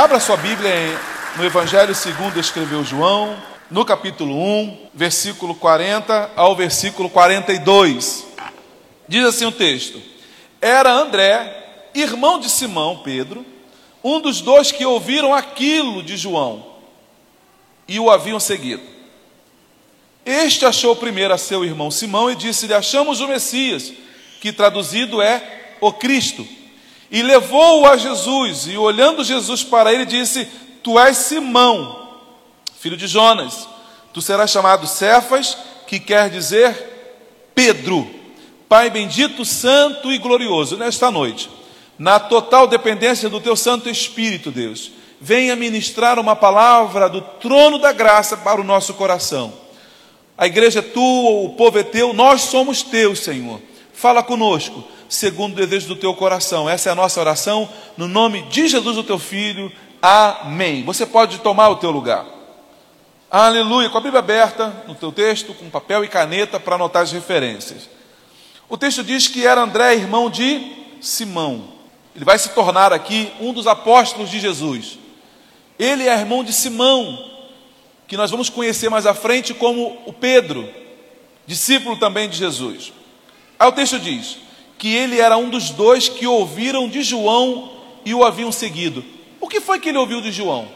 Abra sua Bíblia no Evangelho segundo escreveu João, no capítulo 1, versículo 40 ao versículo 42. Diz assim o texto: Era André, irmão de Simão Pedro, um dos dois que ouviram aquilo de João e o haviam seguido. Este achou primeiro a seu irmão Simão e disse-lhe: Achamos o Messias, que traduzido é o Cristo. E levou-o a Jesus, e olhando Jesus para ele, disse: Tu és Simão, filho de Jonas, tu serás chamado Cefas, que quer dizer Pedro. Pai bendito, santo e glorioso, nesta noite, na total dependência do teu Santo Espírito, Deus, venha ministrar uma palavra do trono da graça para o nosso coração. A igreja é tua, o povo é teu, nós somos teus, Senhor. Fala conosco segundo o desejo do teu coração. Essa é a nossa oração, no nome de Jesus, o teu filho. Amém. Você pode tomar o teu lugar. Aleluia. Com a Bíblia aberta no teu texto, com papel e caneta para anotar as referências. O texto diz que era André, irmão de Simão. Ele vai se tornar aqui um dos apóstolos de Jesus. Ele é irmão de Simão, que nós vamos conhecer mais à frente como o Pedro, discípulo também de Jesus. Aí o texto diz: que ele era um dos dois que ouviram de João e o haviam seguido. O que foi que ele ouviu de João?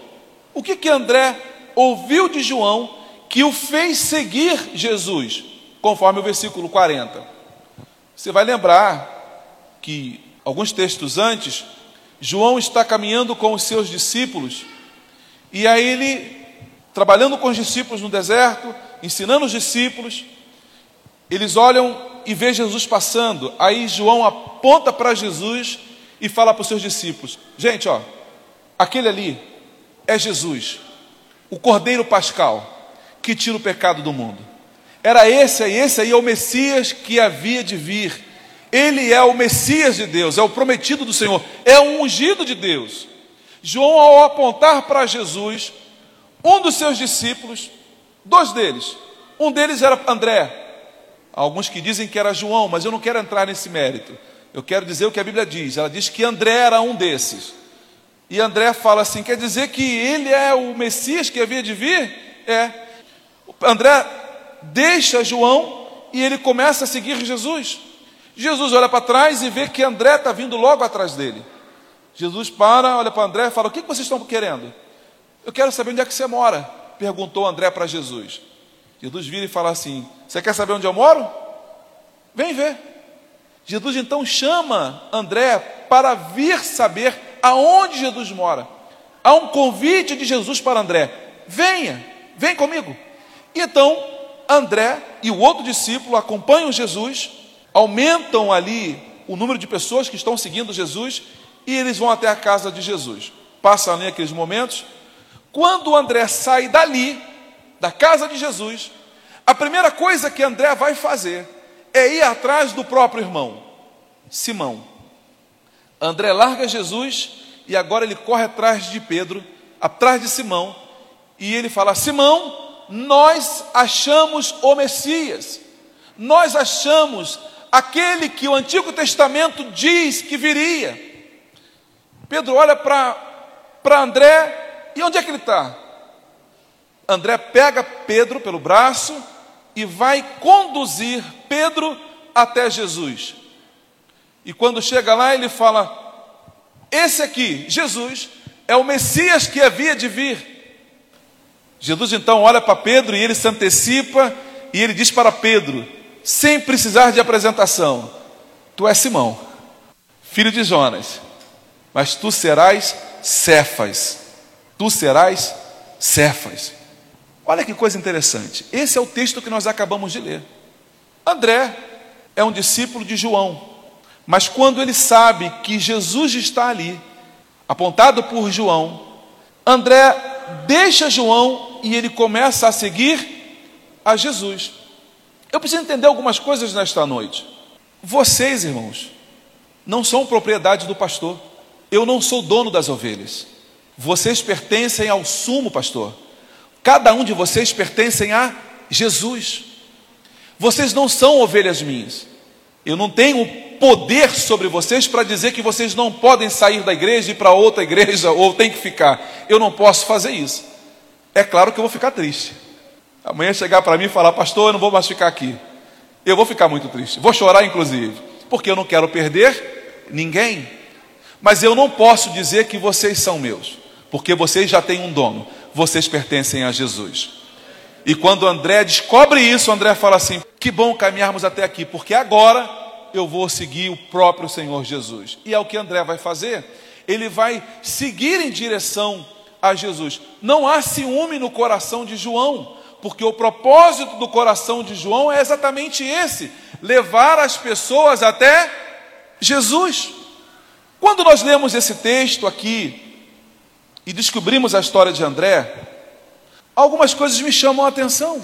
O que que André ouviu de João que o fez seguir Jesus, conforme o versículo 40? Você vai lembrar que alguns textos antes, João está caminhando com os seus discípulos e aí ele trabalhando com os discípulos no deserto, ensinando os discípulos, eles olham e vê Jesus passando. Aí João aponta para Jesus e fala para os seus discípulos: Gente, ó, aquele ali é Jesus, o Cordeiro Pascal, que tira o pecado do mundo. Era esse aí, esse aí é o Messias que havia de vir. Ele é o Messias de Deus, é o prometido do Senhor, é o ungido de Deus. João, ao apontar para Jesus, um dos seus discípulos, dois deles, um deles era André, alguns que dizem que era João, mas eu não quero entrar nesse mérito. Eu quero dizer o que a Bíblia diz. Ela diz que André era um desses. E André fala assim: quer dizer que ele é o Messias que havia de vir? É. André deixa João e ele começa a seguir Jesus. Jesus olha para trás e vê que André está vindo logo atrás dele. Jesus para, olha para André e fala: O que vocês estão querendo? Eu quero saber onde é que você mora, perguntou André para Jesus. Jesus vira e fala assim: Você quer saber onde eu moro? Vem ver. Jesus então chama André para vir saber aonde Jesus mora. Há um convite de Jesus para André: Venha, vem comigo. Então, André e o outro discípulo acompanham Jesus, aumentam ali o número de pessoas que estão seguindo Jesus e eles vão até a casa de Jesus. Passam ali aqueles momentos. Quando André sai dali, da casa de Jesus, a primeira coisa que André vai fazer é ir atrás do próprio irmão, Simão. André larga Jesus e agora ele corre atrás de Pedro, atrás de Simão, e ele fala: Simão, nós achamos o Messias, nós achamos aquele que o Antigo Testamento diz que viria. Pedro olha para André, e onde é que ele está? André pega Pedro pelo braço e vai conduzir Pedro até Jesus. E quando chega lá, ele fala: Esse aqui, Jesus, é o Messias que havia de vir. Jesus então olha para Pedro e ele se antecipa e ele diz para Pedro, sem precisar de apresentação: Tu és Simão, filho de Jonas, mas tu serás Cefas. Tu serás Cefas. Olha que coisa interessante. Esse é o texto que nós acabamos de ler. André é um discípulo de João, mas quando ele sabe que Jesus está ali, apontado por João, André deixa João e ele começa a seguir a Jesus. Eu preciso entender algumas coisas nesta noite. Vocês, irmãos, não são propriedade do pastor. Eu não sou dono das ovelhas. Vocês pertencem ao sumo pastor. Cada um de vocês pertencem a Jesus. Vocês não são ovelhas minhas. Eu não tenho poder sobre vocês para dizer que vocês não podem sair da igreja e ir para outra igreja ou tem que ficar. Eu não posso fazer isso. É claro que eu vou ficar triste. Amanhã chegar para mim e falar, pastor, eu não vou mais ficar aqui. Eu vou ficar muito triste. Vou chorar, inclusive, porque eu não quero perder ninguém. Mas eu não posso dizer que vocês são meus, porque vocês já têm um dono. Vocês pertencem a Jesus. E quando André descobre isso, André fala assim: que bom caminharmos até aqui, porque agora eu vou seguir o próprio Senhor Jesus. E é o que André vai fazer. Ele vai seguir em direção a Jesus. Não há ciúme no coração de João, porque o propósito do coração de João é exatamente esse: levar as pessoas até Jesus. Quando nós lemos esse texto aqui e descobrimos a história de André, algumas coisas me chamam a atenção.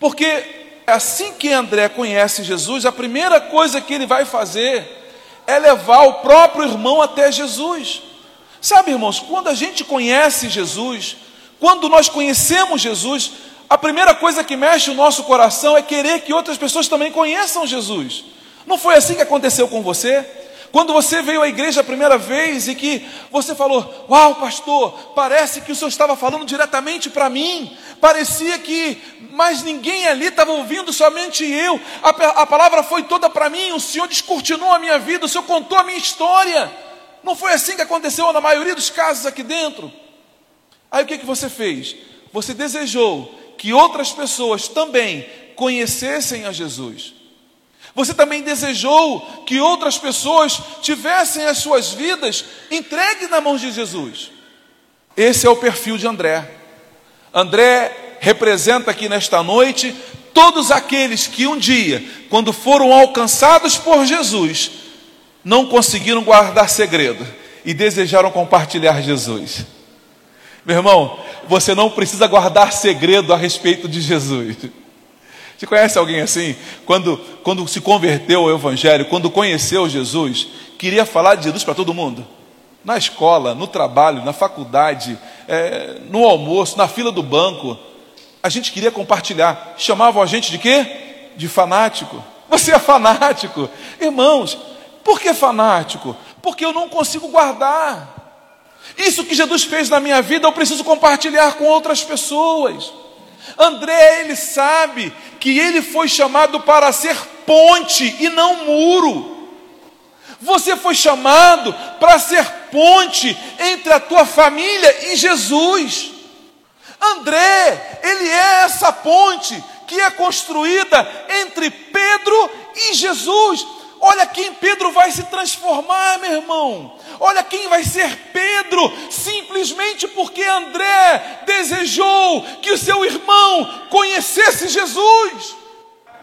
Porque assim que André conhece Jesus, a primeira coisa que ele vai fazer é levar o próprio irmão até Jesus. Sabe, irmãos, quando a gente conhece Jesus, quando nós conhecemos Jesus, a primeira coisa que mexe o nosso coração é querer que outras pessoas também conheçam Jesus. Não foi assim que aconteceu com você? Quando você veio à igreja a primeira vez e que você falou: Uau, pastor, parece que o senhor estava falando diretamente para mim, parecia que mais ninguém ali estava ouvindo, somente eu. A, a palavra foi toda para mim, o senhor descortinou a minha vida, o senhor contou a minha história. Não foi assim que aconteceu na maioria dos casos aqui dentro. Aí o que, que você fez? Você desejou que outras pessoas também conhecessem a Jesus. Você também desejou que outras pessoas tivessem as suas vidas entregues na mão de Jesus. Esse é o perfil de André. André representa aqui nesta noite todos aqueles que um dia, quando foram alcançados por Jesus, não conseguiram guardar segredo e desejaram compartilhar Jesus. Meu irmão, você não precisa guardar segredo a respeito de Jesus. Você conhece alguém assim? Quando, quando se converteu ao Evangelho, quando conheceu Jesus, queria falar de Jesus para todo mundo. Na escola, no trabalho, na faculdade, é, no almoço, na fila do banco. A gente queria compartilhar. Chamavam a gente de quê? De fanático. Você é fanático. Irmãos, por que fanático? Porque eu não consigo guardar. Isso que Jesus fez na minha vida, eu preciso compartilhar com outras pessoas. André, ele sabe que ele foi chamado para ser ponte e não muro. Você foi chamado para ser ponte entre a tua família e Jesus. André, ele é essa ponte que é construída entre Pedro e Jesus. Olha quem Pedro vai se transformar, meu irmão. Olha quem vai ser Pedro, simplesmente porque André desejou que o seu irmão conhecesse Jesus.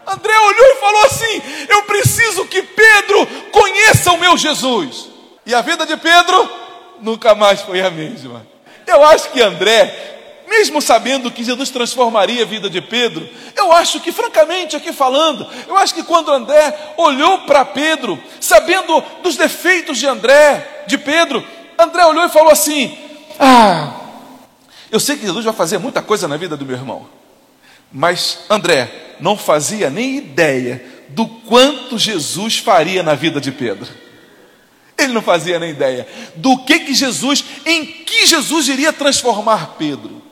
André olhou e falou assim: Eu preciso que Pedro conheça o meu Jesus. E a vida de Pedro nunca mais foi a mesma. Eu acho que André mesmo sabendo que Jesus transformaria a vida de Pedro, eu acho que, francamente, aqui falando, eu acho que quando André olhou para Pedro, sabendo dos defeitos de André, de Pedro, André olhou e falou assim: Ah, eu sei que Jesus vai fazer muita coisa na vida do meu irmão, mas André não fazia nem ideia do quanto Jesus faria na vida de Pedro. Ele não fazia nem ideia do que que Jesus, em que Jesus iria transformar Pedro.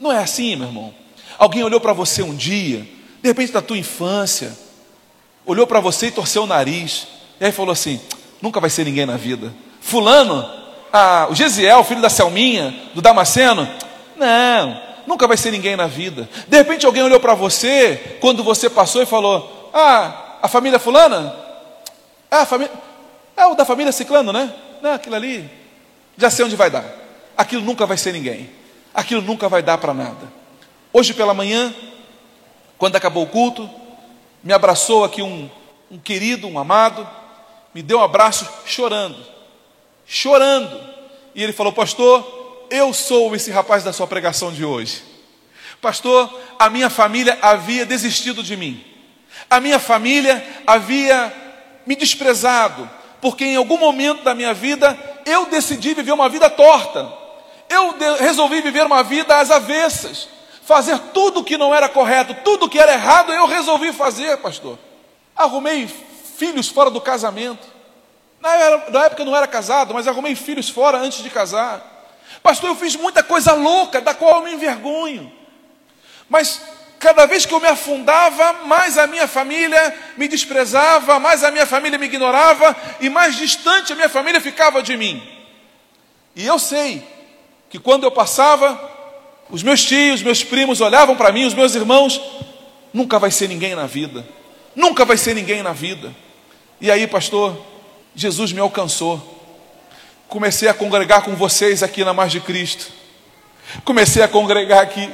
Não é assim, meu irmão. Alguém olhou para você um dia, de repente da tua infância, olhou para você e torceu o nariz, e aí falou assim: nunca vai ser ninguém na vida. Fulano, ah, o Gesiel, filho da Selminha, do Damasceno, não, nunca vai ser ninguém na vida. De repente alguém olhou para você, quando você passou e falou: Ah, a família Fulana? Ah, a família. É o da família Ciclano, né? Não, aquilo ali, já sei onde vai dar. Aquilo nunca vai ser ninguém aquilo nunca vai dar para nada. Hoje pela manhã, quando acabou o culto, me abraçou aqui um, um querido, um amado, me deu um abraço chorando, chorando. E ele falou: Pastor, eu sou esse rapaz da sua pregação de hoje. Pastor, a minha família havia desistido de mim, a minha família havia me desprezado, porque em algum momento da minha vida eu decidi viver uma vida torta, eu resolvi viver uma vida às avessas, fazer tudo que não era correto, tudo que era errado, eu resolvi fazer, pastor. Arrumei filhos fora do casamento. Na época eu não era casado, mas arrumei filhos fora antes de casar. Pastor, eu fiz muita coisa louca, da qual eu me envergonho. Mas cada vez que eu me afundava, mais a minha família me desprezava, mais a minha família me ignorava e mais distante a minha família ficava de mim. E eu sei que quando eu passava, os meus tios, meus primos olhavam para mim, os meus irmãos, nunca vai ser ninguém na vida. Nunca vai ser ninguém na vida. E aí, pastor, Jesus me alcançou. Comecei a congregar com vocês aqui na Mais de Cristo. Comecei a congregar aqui.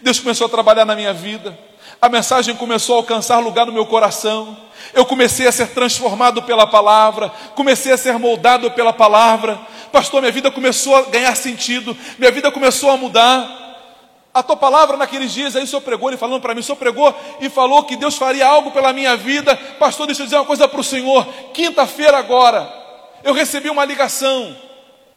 Deus começou a trabalhar na minha vida. A mensagem começou a alcançar lugar no meu coração. Eu comecei a ser transformado pela palavra, comecei a ser moldado pela palavra. Pastor, minha vida começou a ganhar sentido, minha vida começou a mudar. A tua palavra naqueles dias, aí o Senhor pregou, ele falando para mim, o Senhor pregou e falou que Deus faria algo pela minha vida. Pastor, deixa eu dizer uma coisa para o Senhor. Quinta-feira agora, eu recebi uma ligação.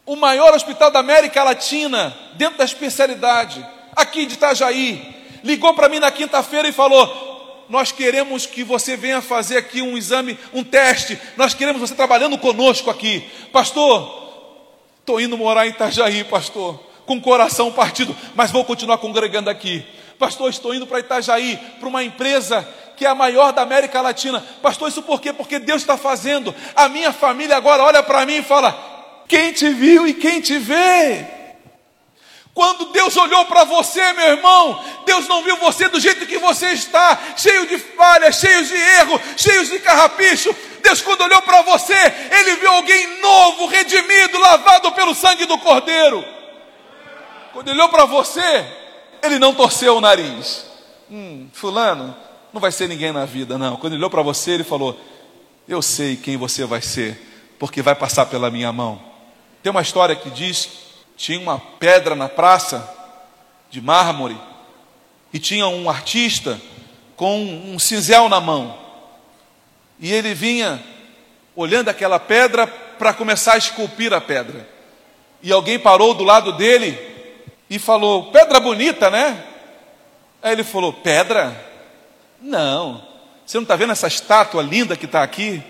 O maior hospital da América Latina, dentro da especialidade, aqui de Itajaí, ligou para mim na quinta-feira e falou: Nós queremos que você venha fazer aqui um exame, um teste. Nós queremos você trabalhando conosco aqui. Pastor, estou indo morar em Itajaí, pastor, com o coração partido, mas vou continuar congregando aqui. Pastor, estou indo para Itajaí, para uma empresa que é a maior da América Latina. Pastor, isso por quê? Porque Deus está fazendo. A minha família agora olha para mim e fala: Quem te viu e quem te vê? Quando Deus olhou para você, meu irmão, Deus não viu você do jeito que você está, cheio de falhas, cheio de erro, cheio de carrapicho. Deus, quando olhou para você, Ele viu alguém novo, redimido, lavado pelo sangue do Cordeiro. Quando Ele olhou para você, Ele não torceu o nariz. Hum, fulano, não vai ser ninguém na vida, não. Quando Ele olhou para você, Ele falou: Eu sei quem você vai ser, porque vai passar pela minha mão. Tem uma história que diz tinha uma pedra na praça de mármore e tinha um artista com um cinzel na mão. E ele vinha olhando aquela pedra para começar a esculpir a pedra. E alguém parou do lado dele e falou: Pedra bonita, né? Aí ele falou: Pedra? Não. Você não está vendo essa estátua linda que está aqui?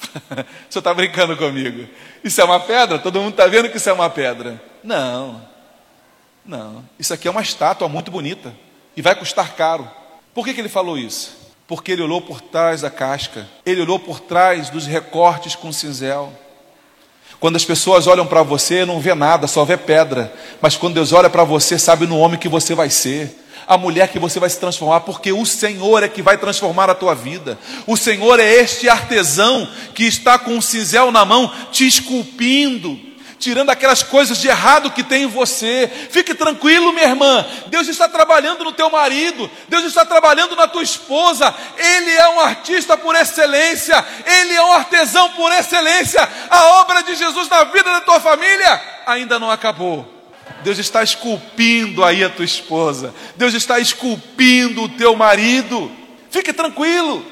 Você está brincando comigo? Isso é uma pedra? Todo mundo está vendo que isso é uma pedra. Não, não. Isso aqui é uma estátua muito bonita e vai custar caro. Por que, que ele falou isso? Porque ele olhou por trás da casca, ele olhou por trás dos recortes com cinzel. Quando as pessoas olham para você, não vê nada, só vê pedra. Mas quando Deus olha para você, sabe no homem que você vai ser a mulher que você vai se transformar, porque o Senhor é que vai transformar a tua vida. O Senhor é este artesão que está com um cinzel na mão, te esculpindo, tirando aquelas coisas de errado que tem em você. Fique tranquilo, minha irmã. Deus está trabalhando no teu marido, Deus está trabalhando na tua esposa. Ele é um artista por excelência, ele é um artesão por excelência. A obra de Jesus na vida da tua família ainda não acabou. Deus está esculpindo aí a tua esposa. Deus está esculpindo o teu marido. Fique tranquilo.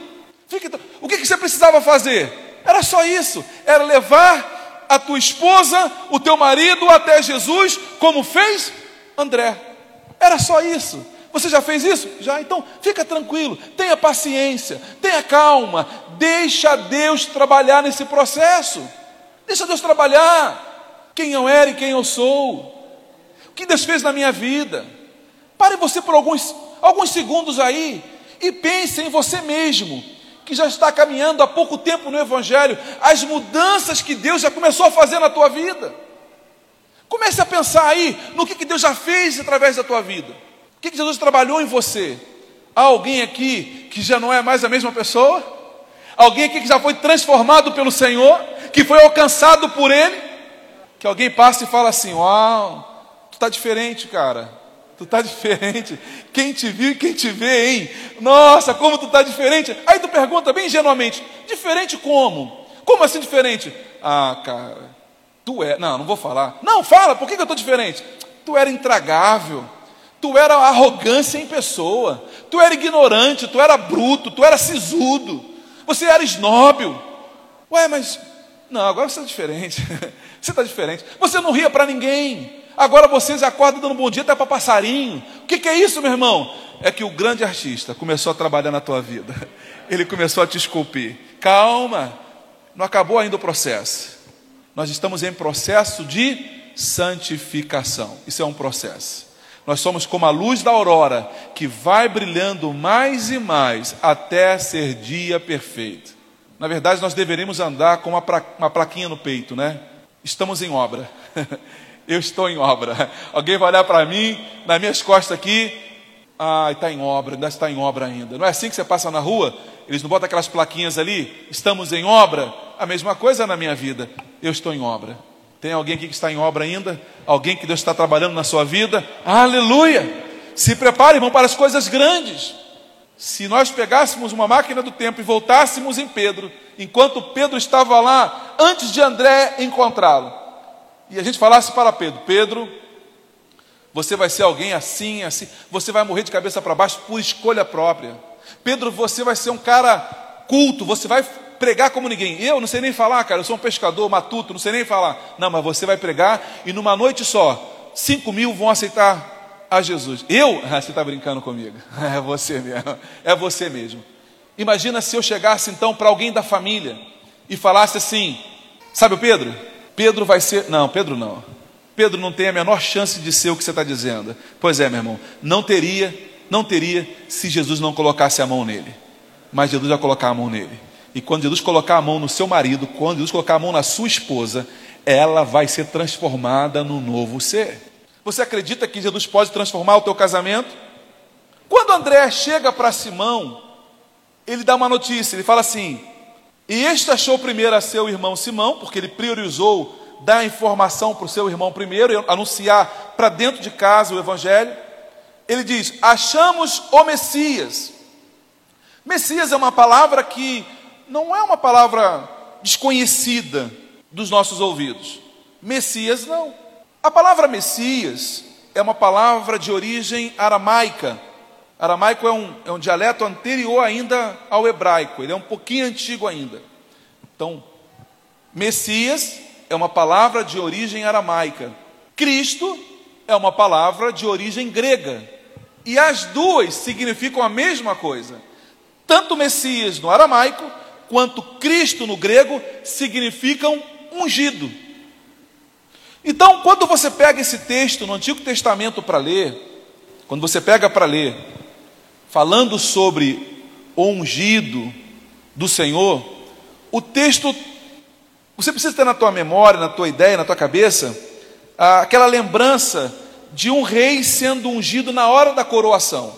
Fique... O que você precisava fazer? Era só isso. Era levar a tua esposa, o teu marido até Jesus, como fez André. Era só isso. Você já fez isso? Já? Então fica tranquilo, tenha paciência, tenha calma, deixa Deus trabalhar nesse processo. Deixa Deus trabalhar quem eu era e quem eu sou. O que Deus fez na minha vida. Pare você por alguns, alguns segundos aí e pense em você mesmo que já está caminhando há pouco tempo no Evangelho, as mudanças que Deus já começou a fazer na tua vida. Comece a pensar aí no que, que Deus já fez através da tua vida. O que, que Jesus trabalhou em você? Há alguém aqui que já não é mais a mesma pessoa? Alguém aqui que já foi transformado pelo Senhor? Que foi alcançado por Ele? Que alguém passe e fala assim: Uau, tu está diferente, cara. Tu tá diferente. Quem te viu e quem te vê, hein? Nossa, como tu tá diferente. Aí tu pergunta bem ingenuamente: diferente como? Como assim diferente? Ah, cara, tu é. Não, não vou falar. Não, fala, por que, que eu tô diferente? Tu era intragável. Tu era arrogância em pessoa. Tu era ignorante, tu era bruto, tu era sisudo. Você era esnóbil. Ué, mas. Não, agora você está diferente. você está diferente. Você não ria para ninguém. Agora vocês acordam dando bom dia até para passarinho. O que, que é isso, meu irmão? É que o grande artista começou a trabalhar na tua vida. Ele começou a te esculpir. Calma, não acabou ainda o processo. Nós estamos em processo de santificação. Isso é um processo. Nós somos como a luz da aurora, que vai brilhando mais e mais até ser dia perfeito. Na verdade, nós deveríamos andar com uma, pra, uma plaquinha no peito, né? Estamos em obra. Eu estou em obra. Alguém vai olhar para mim, nas minhas costas aqui, ah, está em obra, ainda está em obra ainda. Não é assim que você passa na rua? Eles não botam aquelas plaquinhas ali? Estamos em obra? A mesma coisa na minha vida. Eu estou em obra. Tem alguém aqui que está em obra ainda? Alguém que Deus está trabalhando na sua vida? Aleluia! Se prepare, irmão, para as coisas grandes. Se nós pegássemos uma máquina do tempo e voltássemos em Pedro, enquanto Pedro estava lá, antes de André encontrá-lo, e a gente falasse para Pedro: Pedro, você vai ser alguém assim, assim, você vai morrer de cabeça para baixo por escolha própria. Pedro, você vai ser um cara culto, você vai pregar como ninguém. Eu não sei nem falar, cara, eu sou um pescador matuto, não sei nem falar. Não, mas você vai pregar e numa noite só, cinco mil vão aceitar a Jesus. Eu? Ah, você está brincando comigo. É você mesmo. É você mesmo. Imagina se eu chegasse então para alguém da família e falasse assim: Sabe o Pedro? Pedro vai ser. Não, Pedro não. Pedro não tem a menor chance de ser o que você está dizendo. Pois é, meu irmão. Não teria, não teria se Jesus não colocasse a mão nele. Mas Jesus vai colocar a mão nele. E quando Jesus colocar a mão no seu marido, quando Jesus colocar a mão na sua esposa, ela vai ser transformada no novo ser. Você acredita que Jesus pode transformar o teu casamento? Quando André chega para Simão, ele dá uma notícia, ele fala assim: E este achou primeiro a seu irmão Simão, porque ele priorizou dar informação para o seu irmão primeiro, anunciar para dentro de casa o evangelho. Ele diz: Achamos o Messias. Messias é uma palavra que não é uma palavra desconhecida dos nossos ouvidos. Messias não. A palavra Messias é uma palavra de origem aramaica. Aramaico é um, é um dialeto anterior ainda ao hebraico, ele é um pouquinho antigo ainda. Então, Messias é uma palavra de origem aramaica. Cristo é uma palavra de origem grega. E as duas significam a mesma coisa. Tanto Messias no aramaico quanto Cristo no grego significam ungido. Então, quando você pega esse texto no Antigo Testamento para ler, quando você pega para ler, falando sobre o ungido do Senhor, o texto, você precisa ter na tua memória, na tua ideia, na tua cabeça, aquela lembrança de um rei sendo ungido na hora da coroação.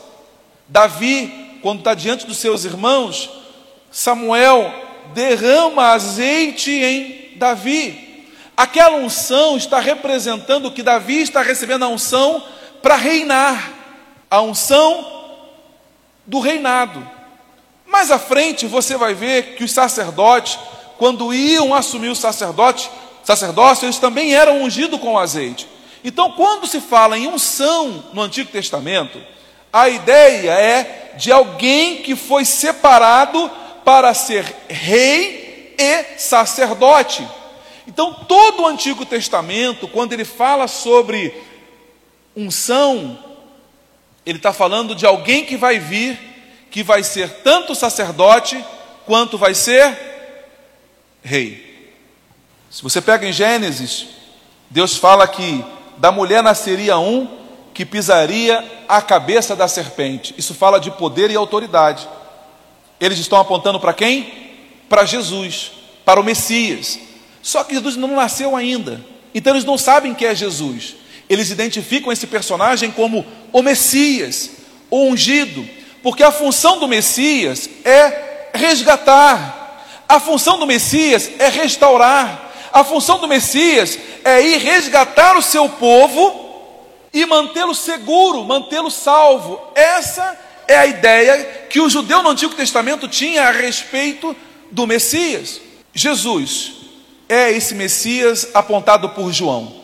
Davi, quando está diante dos seus irmãos, Samuel derrama azeite em Davi. Aquela unção está representando que Davi está recebendo a unção para reinar, a unção do reinado. Mais à frente você vai ver que os sacerdotes, quando iam assumir o sacerdote, sacerdócio, eles também eram ungidos com azeite. Então, quando se fala em unção no Antigo Testamento, a ideia é de alguém que foi separado para ser rei e sacerdote. Então, todo o Antigo Testamento, quando ele fala sobre unção, ele está falando de alguém que vai vir, que vai ser tanto sacerdote, quanto vai ser rei. Se você pega em Gênesis, Deus fala que da mulher nasceria um que pisaria a cabeça da serpente. Isso fala de poder e autoridade. Eles estão apontando para quem? Para Jesus, para o Messias. Só que Jesus não nasceu ainda. Então eles não sabem quem é Jesus. Eles identificam esse personagem como o Messias, o ungido, porque a função do Messias é resgatar. A função do Messias é restaurar. A função do Messias é ir resgatar o seu povo e mantê-lo seguro, mantê-lo salvo. Essa é a ideia que o judeu no Antigo Testamento tinha a respeito do Messias. Jesus é esse Messias apontado por João.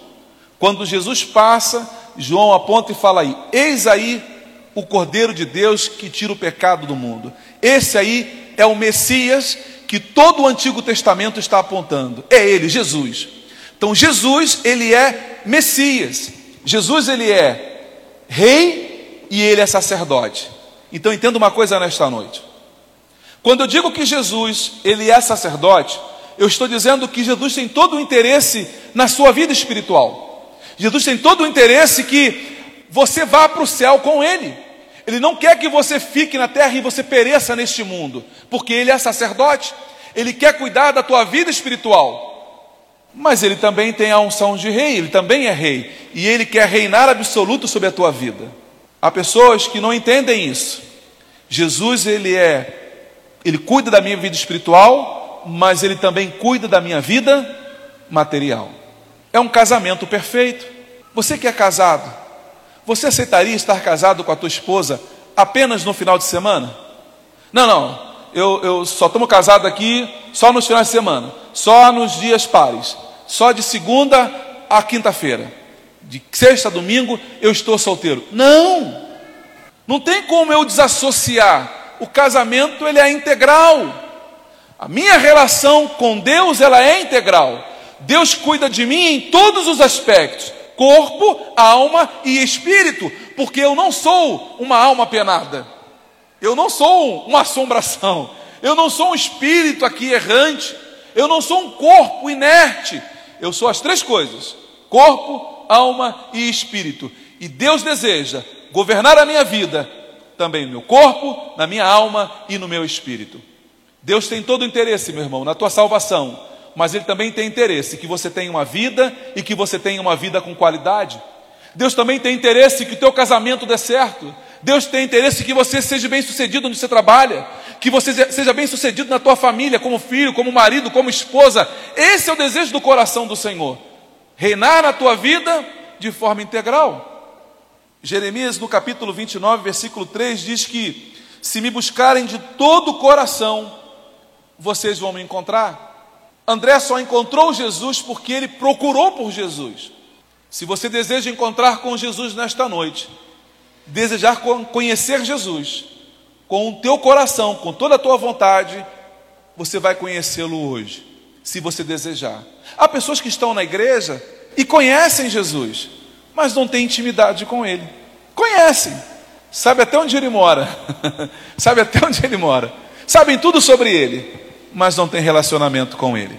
Quando Jesus passa, João aponta e fala aí: Eis aí o Cordeiro de Deus que tira o pecado do mundo. Esse aí é o Messias que todo o Antigo Testamento está apontando. É ele, Jesus. Então Jesus, ele é Messias. Jesus ele é rei e ele é sacerdote. Então entenda uma coisa nesta noite. Quando eu digo que Jesus, ele é sacerdote, eu estou dizendo que Jesus tem todo o interesse na sua vida espiritual. Jesus tem todo o interesse que você vá para o céu com ele. Ele não quer que você fique na terra e você pereça neste mundo, porque ele é sacerdote. Ele quer cuidar da tua vida espiritual. Mas ele também tem a unção de rei, ele também é rei, e ele quer reinar absoluto sobre a tua vida. Há pessoas que não entendem isso. Jesus, ele é ele cuida da minha vida espiritual, mas ele também cuida da minha vida material. É um casamento perfeito. Você que é casado, você aceitaria estar casado com a tua esposa apenas no final de semana? Não, não. Eu, eu só estamos casados aqui só nos finais de semana, só nos dias pares, só de segunda a quinta-feira, de sexta a domingo eu estou solteiro. Não, não tem como eu desassociar o casamento ele é integral. A minha relação com Deus ela é integral. Deus cuida de mim em todos os aspectos: corpo, alma e espírito, porque eu não sou uma alma penada. Eu não sou uma assombração. Eu não sou um espírito aqui errante. Eu não sou um corpo inerte. Eu sou as três coisas: corpo, alma e espírito. E Deus deseja governar a minha vida também no meu corpo, na minha alma e no meu espírito. Deus tem todo o interesse, meu irmão, na tua salvação, mas Ele também tem interesse que você tenha uma vida e que você tenha uma vida com qualidade. Deus também tem interesse que o teu casamento dê certo. Deus tem interesse que você seja bem sucedido onde você trabalha, que você seja bem sucedido na tua família, como filho, como marido, como esposa. Esse é o desejo do coração do Senhor. Reinar na tua vida de forma integral. Jeremias, no capítulo 29, versículo 3, diz que: Se me buscarem de todo o coração, vocês vão me encontrar. André só encontrou Jesus porque ele procurou por Jesus. Se você deseja encontrar com Jesus nesta noite, desejar conhecer Jesus com o teu coração, com toda a tua vontade, você vai conhecê-lo hoje, se você desejar. Há pessoas que estão na igreja e conhecem Jesus, mas não têm intimidade com Ele. Conhecem, sabe até onde ele mora, sabe até onde ele mora, sabem tudo sobre ele, mas não tem relacionamento com ele.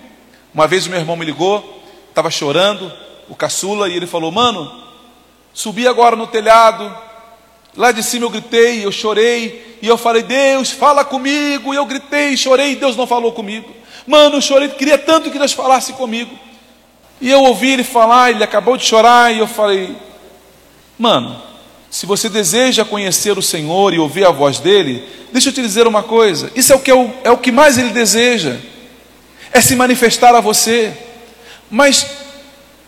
Uma vez meu irmão me ligou, estava chorando, o caçula, e ele falou: Mano, subi agora no telhado, lá de cima eu gritei, eu chorei, e eu falei: Deus, fala comigo. E eu gritei, chorei, e Deus não falou comigo. Mano, eu chorei, queria tanto que Deus falasse comigo. E eu ouvi ele falar, ele acabou de chorar, e eu falei: Mano, se você deseja conhecer o Senhor e ouvir a voz dele, deixa eu te dizer uma coisa: isso é o que, é é o que mais ele deseja, é se manifestar a você. Mas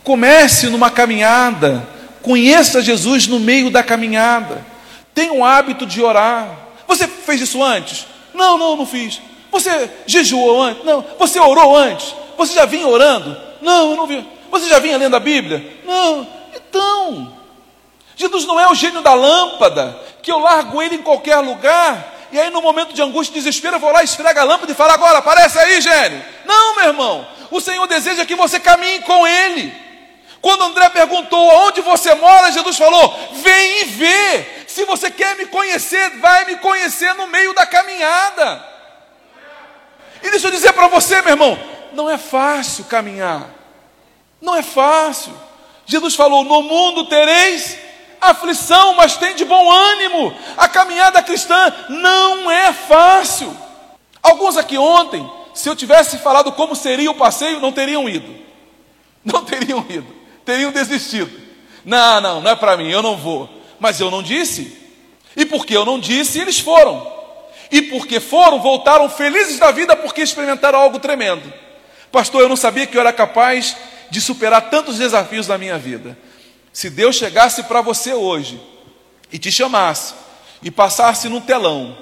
comece numa caminhada, conheça Jesus no meio da caminhada, tenha o hábito de orar. Você fez isso antes? Não, não, não fiz. Você jejuou antes? Não. Você orou antes? Você já vinha orando? Não, eu não vi. Você já vinha lendo a Bíblia? Não. Então, Jesus não é o gênio da lâmpada, que eu largo ele em qualquer lugar, e aí no momento de angústia e desespero eu vou lá, esfrega a lâmpada e falo agora, aparece aí, gênio. Não, meu irmão, o Senhor deseja que você caminhe com Ele. Quando André perguntou aonde você mora, Jesus falou: vem e vê. Se você quer me conhecer, vai me conhecer no meio da caminhada. E deixa eu dizer para você, meu irmão, não é fácil caminhar. Não é fácil. Jesus falou: no mundo tereis aflição, mas tem de bom ânimo. A caminhada cristã não é fácil. Alguns aqui ontem, se eu tivesse falado como seria o passeio, não teriam ido. Não teriam ido. Teriam desistido. Não, não, não é para mim, eu não vou. Mas eu não disse. E porque eu não disse, eles foram. E porque foram, voltaram felizes da vida porque experimentaram algo tremendo. Pastor, eu não sabia que eu era capaz de superar tantos desafios na minha vida. Se Deus chegasse para você hoje e te chamasse e passasse num telão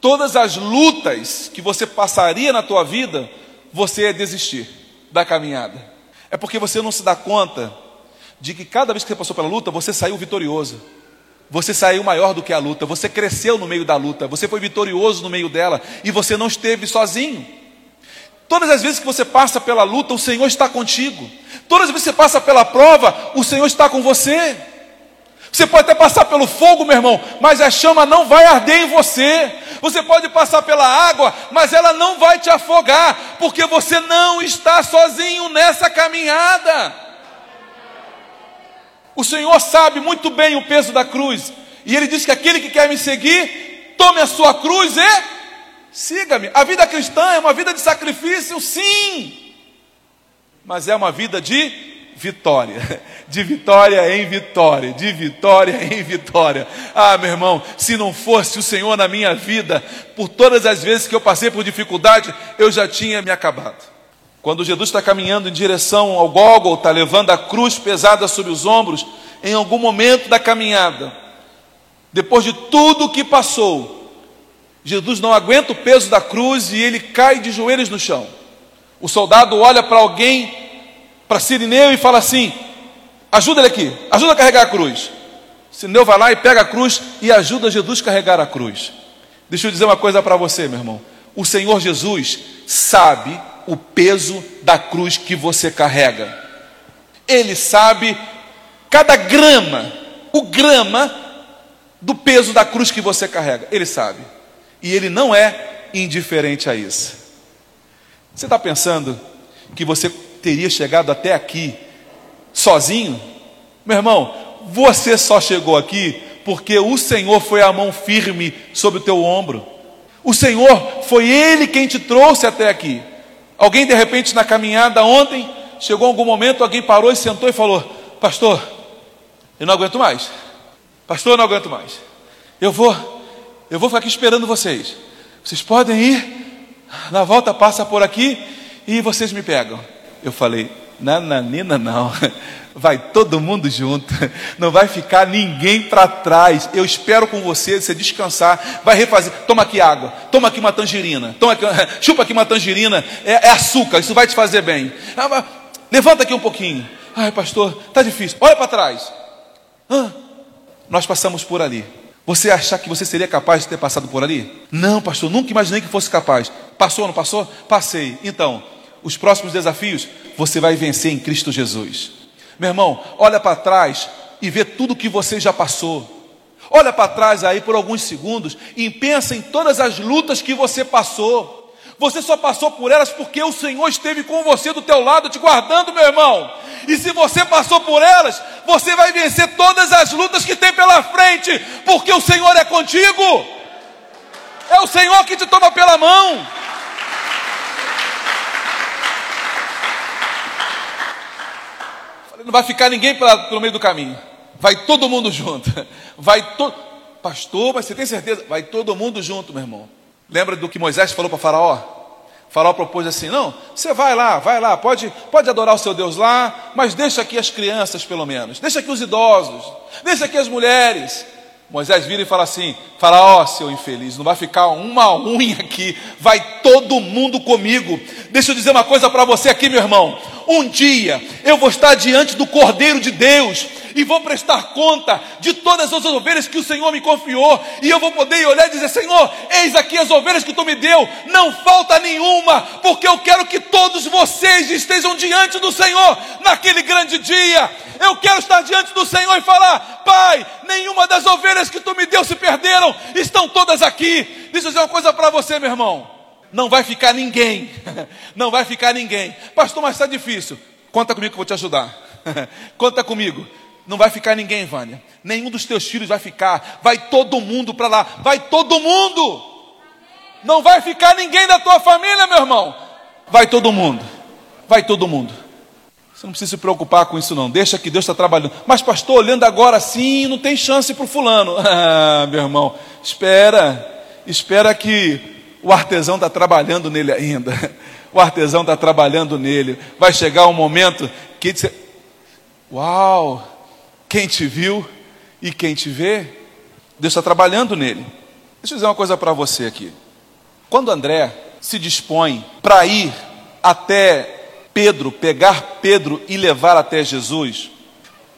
todas as lutas que você passaria na tua vida, você ia desistir da caminhada. É porque você não se dá conta de que cada vez que você passou pela luta, você saiu vitorioso. Você saiu maior do que a luta, você cresceu no meio da luta, você foi vitorioso no meio dela e você não esteve sozinho. Todas as vezes que você passa pela luta, o Senhor está contigo. Todas as vezes que você passa pela prova, o Senhor está com você. Você pode até passar pelo fogo, meu irmão, mas a chama não vai arder em você. Você pode passar pela água, mas ela não vai te afogar, porque você não está sozinho nessa caminhada. O Senhor sabe muito bem o peso da cruz, e Ele diz que aquele que quer me seguir, tome a sua cruz e siga-me. A vida cristã é uma vida de sacrifício, sim, mas é uma vida de vitória, de vitória em vitória, de vitória em vitória. Ah, meu irmão, se não fosse o Senhor na minha vida, por todas as vezes que eu passei por dificuldade, eu já tinha me acabado. Quando Jesus está caminhando em direção ao Gólgota, levando a cruz pesada sobre os ombros, em algum momento da caminhada, depois de tudo o que passou, Jesus não aguenta o peso da cruz e ele cai de joelhos no chão. O soldado olha para alguém para Sirineu e fala assim: ajuda ele aqui, ajuda a carregar a cruz. Sirineu vai lá e pega a cruz e ajuda Jesus a carregar a cruz. Deixa eu dizer uma coisa para você, meu irmão. O Senhor Jesus sabe o peso da cruz que você carrega. Ele sabe cada grama, o grama do peso da cruz que você carrega. Ele sabe. E ele não é indiferente a isso. Você está pensando que você teria chegado até aqui sozinho? Meu irmão, você só chegou aqui porque o Senhor foi a mão firme sobre o teu ombro. O Senhor foi Ele quem te trouxe até aqui. Alguém de repente na caminhada ontem, chegou algum momento, alguém parou e sentou e falou: Pastor, eu não aguento mais. Pastor, eu não aguento mais. Eu vou, eu vou ficar aqui esperando vocês. Vocês podem ir, na volta passa por aqui e vocês me pegam. Eu falei, nananina não, vai todo mundo junto, não vai ficar ninguém para trás. Eu espero com você, você descansar, vai refazer. Toma aqui água, toma aqui uma tangerina, toma aqui, chupa aqui uma tangerina, é, é açúcar, isso vai te fazer bem. Ah, levanta aqui um pouquinho. Ai, pastor, tá difícil. Olha para trás. Ah, nós passamos por ali. Você achar que você seria capaz de ter passado por ali? Não, pastor, nunca imaginei que fosse capaz. Passou, não passou? Passei. Então, os próximos desafios você vai vencer em Cristo Jesus. Meu irmão, olha para trás e vê tudo que você já passou. Olha para trás aí por alguns segundos e pensa em todas as lutas que você passou. Você só passou por elas porque o Senhor esteve com você do teu lado, te guardando, meu irmão. E se você passou por elas, você vai vencer todas as lutas que tem pela frente, porque o Senhor é contigo. É o Senhor que te toma pela mão. Não vai ficar ninguém pelo meio do caminho. Vai todo mundo junto. Vai todo. Pastor, mas você tem certeza? Vai todo mundo junto, meu irmão. Lembra do que Moisés falou para Faraó? Faraó propôs assim: não, você vai lá, vai lá, pode, pode adorar o seu Deus lá, mas deixa aqui as crianças, pelo menos, deixa aqui os idosos, deixa aqui as mulheres. Moisés vira e fala assim: Faraó, seu infeliz, não vai ficar uma unha aqui, vai todo mundo comigo. Deixa eu dizer uma coisa para você aqui, meu irmão. Um dia eu vou estar diante do Cordeiro de Deus e vou prestar conta de todas as ovelhas que o Senhor me confiou, e eu vou poder olhar e dizer: Senhor, eis aqui as ovelhas que tu me deu, não falta nenhuma, porque eu quero que todos vocês estejam diante do Senhor naquele grande dia. Eu quero estar diante do Senhor e falar: Pai, nenhuma das ovelhas que tu me deu se perderam, estão todas aqui. Deixa eu dizer uma coisa para você, meu irmão não vai ficar ninguém. Não vai ficar ninguém. Pastor, mas está difícil. Conta comigo que eu vou te ajudar. Conta comigo. Não vai ficar ninguém, Vânia. Nenhum dos teus filhos vai ficar. Vai todo mundo para lá. Vai todo mundo. Não vai ficar ninguém da tua família, meu irmão. Vai todo mundo. Vai todo mundo. Você não precisa se preocupar com isso, não. Deixa que Deus está trabalhando. Mas, pastor, olhando agora assim, não tem chance para o fulano. Ah, meu irmão, espera. Espera que o artesão está trabalhando nele ainda. O artesão está trabalhando nele. Vai chegar um momento que diz: Uau, quem te viu e quem te vê, Deus está trabalhando nele. Deixa eu dizer uma coisa para você aqui. Quando André se dispõe para ir até Pedro, pegar Pedro e levar até Jesus,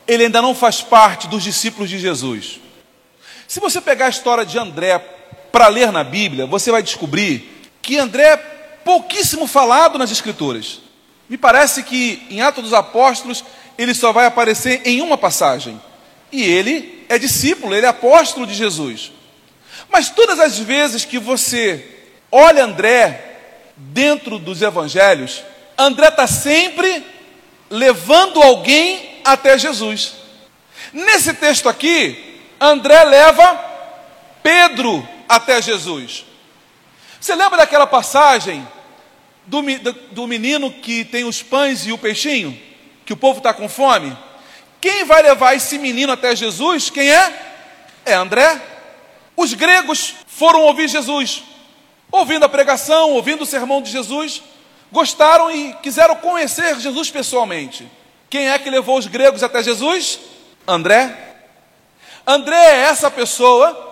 ele ainda não faz parte dos discípulos de Jesus. Se você pegar a história de André para ler na Bíblia, você vai descobrir que André é pouquíssimo falado nas Escrituras. Me parece que em Atos dos Apóstolos ele só vai aparecer em uma passagem. E ele é discípulo, ele é apóstolo de Jesus. Mas todas as vezes que você olha André dentro dos evangelhos, André está sempre levando alguém até Jesus. Nesse texto aqui, André leva Pedro até Jesus. Você lembra daquela passagem do, do menino que tem os pães e o peixinho? Que o povo está com fome? Quem vai levar esse menino até Jesus? Quem é? É André. Os gregos foram ouvir Jesus, ouvindo a pregação, ouvindo o sermão de Jesus, gostaram e quiseram conhecer Jesus pessoalmente. Quem é que levou os gregos até Jesus? André. André é essa pessoa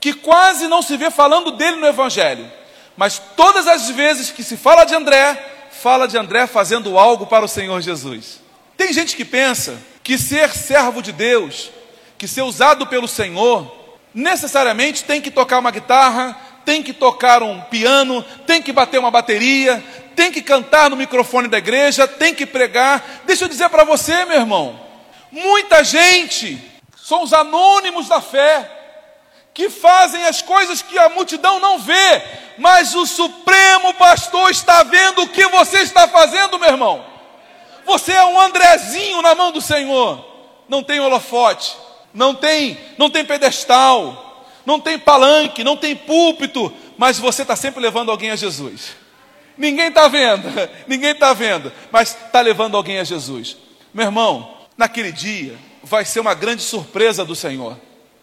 que quase não se vê falando dele no Evangelho, mas todas as vezes que se fala de André, fala de André fazendo algo para o Senhor Jesus. Tem gente que pensa que ser servo de Deus, que ser usado pelo Senhor, necessariamente tem que tocar uma guitarra, tem que tocar um piano, tem que bater uma bateria, tem que cantar no microfone da igreja, tem que pregar. Deixa eu dizer para você, meu irmão, muita gente são os anônimos da fé, que fazem as coisas que a multidão não vê, mas o Supremo Pastor está vendo o que você está fazendo, meu irmão. Você é um Andrezinho na mão do Senhor. Não tem holofote, não tem, não tem pedestal, não tem palanque, não tem púlpito, mas você está sempre levando alguém a Jesus. Ninguém está vendo, ninguém está vendo, mas está levando alguém a Jesus. Meu irmão, naquele dia vai ser uma grande surpresa do Senhor.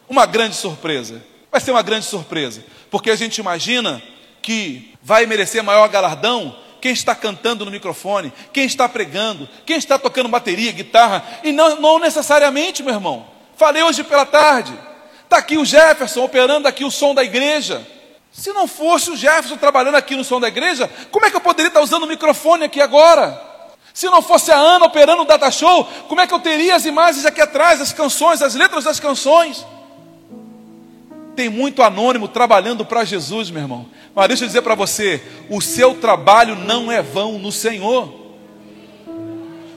Uma grande surpresa. Vai ser uma grande surpresa, porque a gente imagina que vai merecer maior galardão quem está cantando no microfone, quem está pregando, quem está tocando bateria, guitarra, e não, não necessariamente, meu irmão. Falei hoje pela tarde. Está aqui o Jefferson operando aqui o som da igreja. Se não fosse o Jefferson trabalhando aqui no som da igreja, como é que eu poderia estar usando o microfone aqui agora? Se não fosse a Ana operando o data show, como é que eu teria as imagens aqui atrás, as canções, as letras das canções? Tem muito anônimo trabalhando para Jesus, meu irmão. Mas deixa eu dizer para você: o seu trabalho não é vão no Senhor.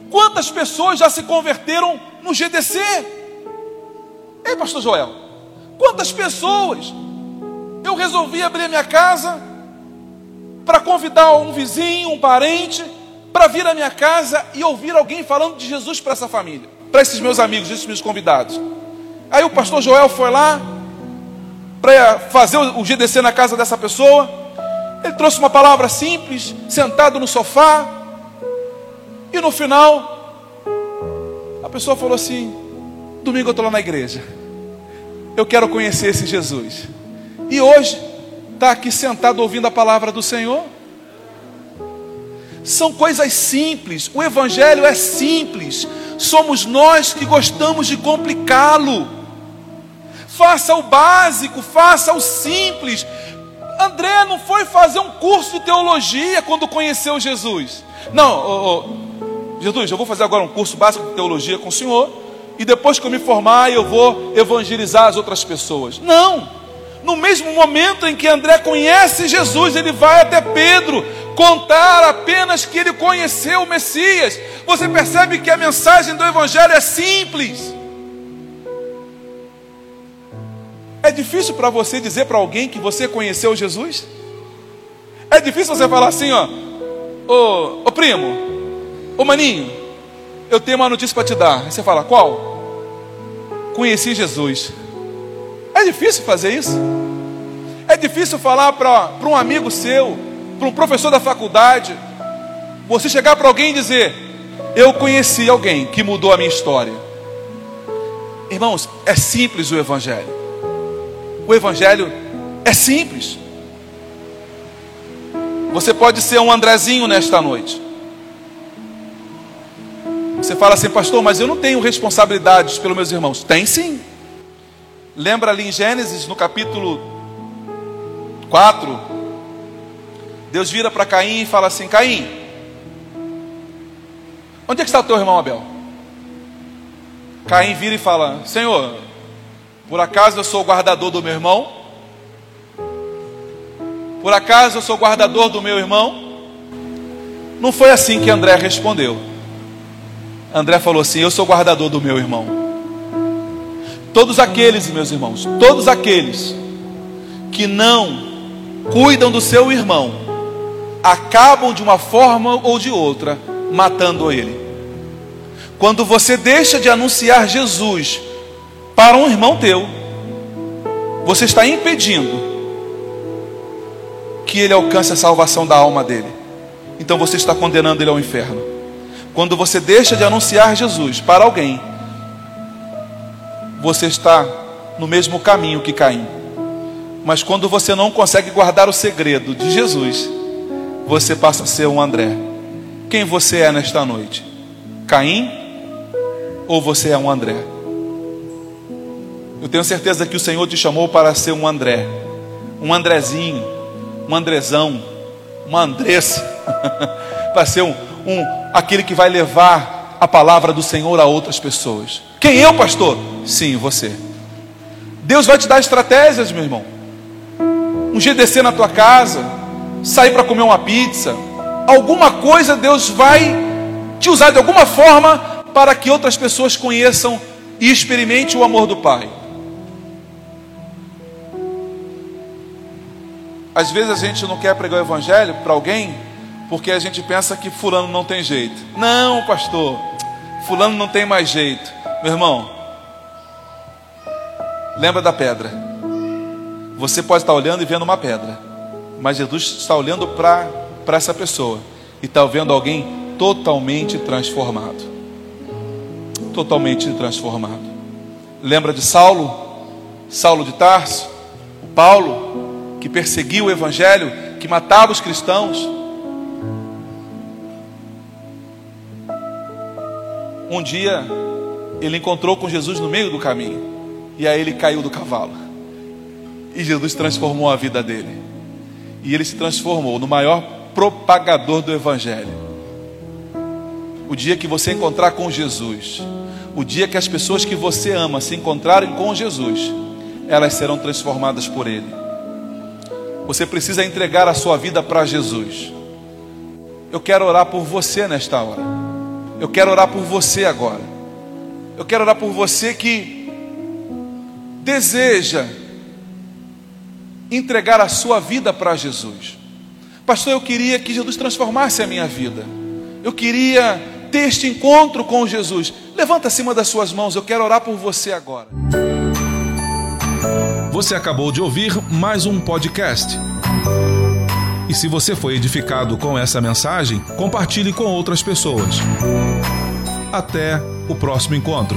Quantas pessoas já se converteram no GDC? Ei, Pastor Joel, quantas pessoas eu resolvi abrir a minha casa para convidar um vizinho, um parente, para vir à minha casa e ouvir alguém falando de Jesus para essa família, para esses meus amigos, esses meus convidados. Aí o pastor Joel foi lá para fazer o GDC na casa dessa pessoa. Ele trouxe uma palavra simples, sentado no sofá. E no final, a pessoa falou assim: Domingo eu estou lá na igreja. Eu quero conhecer esse Jesus. E hoje está aqui sentado ouvindo a palavra do Senhor. São coisas simples, o Evangelho é simples, somos nós que gostamos de complicá-lo. Faça o básico, faça o simples. André não foi fazer um curso de teologia quando conheceu Jesus. Não, oh, oh, Jesus, eu vou fazer agora um curso básico de teologia com o Senhor, e depois que eu me formar, eu vou evangelizar as outras pessoas. Não no mesmo momento em que André conhece Jesus, ele vai até Pedro contar apenas que ele conheceu o Messias. Você percebe que a mensagem do Evangelho é simples. É difícil para você dizer para alguém que você conheceu Jesus? É difícil você falar assim, ó, ô, ô primo, ô maninho, eu tenho uma notícia para te dar. Aí você fala, qual? Conheci Jesus. É difícil fazer isso. É difícil falar para um amigo seu, para um professor da faculdade, você chegar para alguém e dizer: Eu conheci alguém que mudou a minha história. Irmãos, é simples o Evangelho. O Evangelho é simples. Você pode ser um Andrezinho nesta noite. Você fala assim, pastor, mas eu não tenho responsabilidades pelos meus irmãos. Tem sim. Lembra ali em Gênesis, no capítulo 4, Deus vira para Caim e fala assim: Caim, onde é que está o teu irmão Abel? Caim vira e fala: Senhor, por acaso eu sou o guardador do meu irmão? Por acaso eu sou guardador do meu irmão? Não foi assim que André respondeu. André falou assim: Eu sou guardador do meu irmão. Todos aqueles, meus irmãos, todos aqueles que não cuidam do seu irmão, acabam de uma forma ou de outra matando ele. Quando você deixa de anunciar Jesus para um irmão teu, você está impedindo que ele alcance a salvação da alma dele. Então você está condenando ele ao inferno. Quando você deixa de anunciar Jesus para alguém, você está no mesmo caminho que Caim. Mas quando você não consegue guardar o segredo de Jesus, você passa a ser um André. Quem você é nesta noite? Caim ou você é um André? Eu tenho certeza que o Senhor te chamou para ser um André, um Andrezinho, um Andrezão, uma Andressa, para ser um, um aquele que vai levar a palavra do Senhor a outras pessoas. Quem eu, pastor? Sim, você. Deus vai te dar estratégias, meu irmão. Um descer na tua casa, sair para comer uma pizza, alguma coisa Deus vai te usar de alguma forma para que outras pessoas conheçam e experimente o amor do Pai. Às vezes a gente não quer pregar o evangelho para alguém porque a gente pensa que fulano não tem jeito. Não, pastor, fulano não tem mais jeito. Meu irmão, lembra da pedra. Você pode estar olhando e vendo uma pedra, mas Jesus está olhando para essa pessoa e está vendo alguém totalmente transformado. Totalmente transformado. Lembra de Saulo? Saulo de Tarso? Paulo, que perseguiu o evangelho, que matava os cristãos. Um dia ele encontrou com Jesus no meio do caminho. E aí ele caiu do cavalo. E Jesus transformou a vida dele. E ele se transformou no maior propagador do Evangelho. O dia que você encontrar com Jesus, o dia que as pessoas que você ama se encontrarem com Jesus, elas serão transformadas por Ele. Você precisa entregar a sua vida para Jesus. Eu quero orar por você nesta hora. Eu quero orar por você agora. Eu quero orar por você que deseja entregar a sua vida para Jesus. Pastor, eu queria que Jesus transformasse a minha vida. Eu queria ter este encontro com Jesus. Levanta acima das suas mãos, eu quero orar por você agora. Você acabou de ouvir mais um podcast. E se você foi edificado com essa mensagem, compartilhe com outras pessoas. Até o próximo encontro.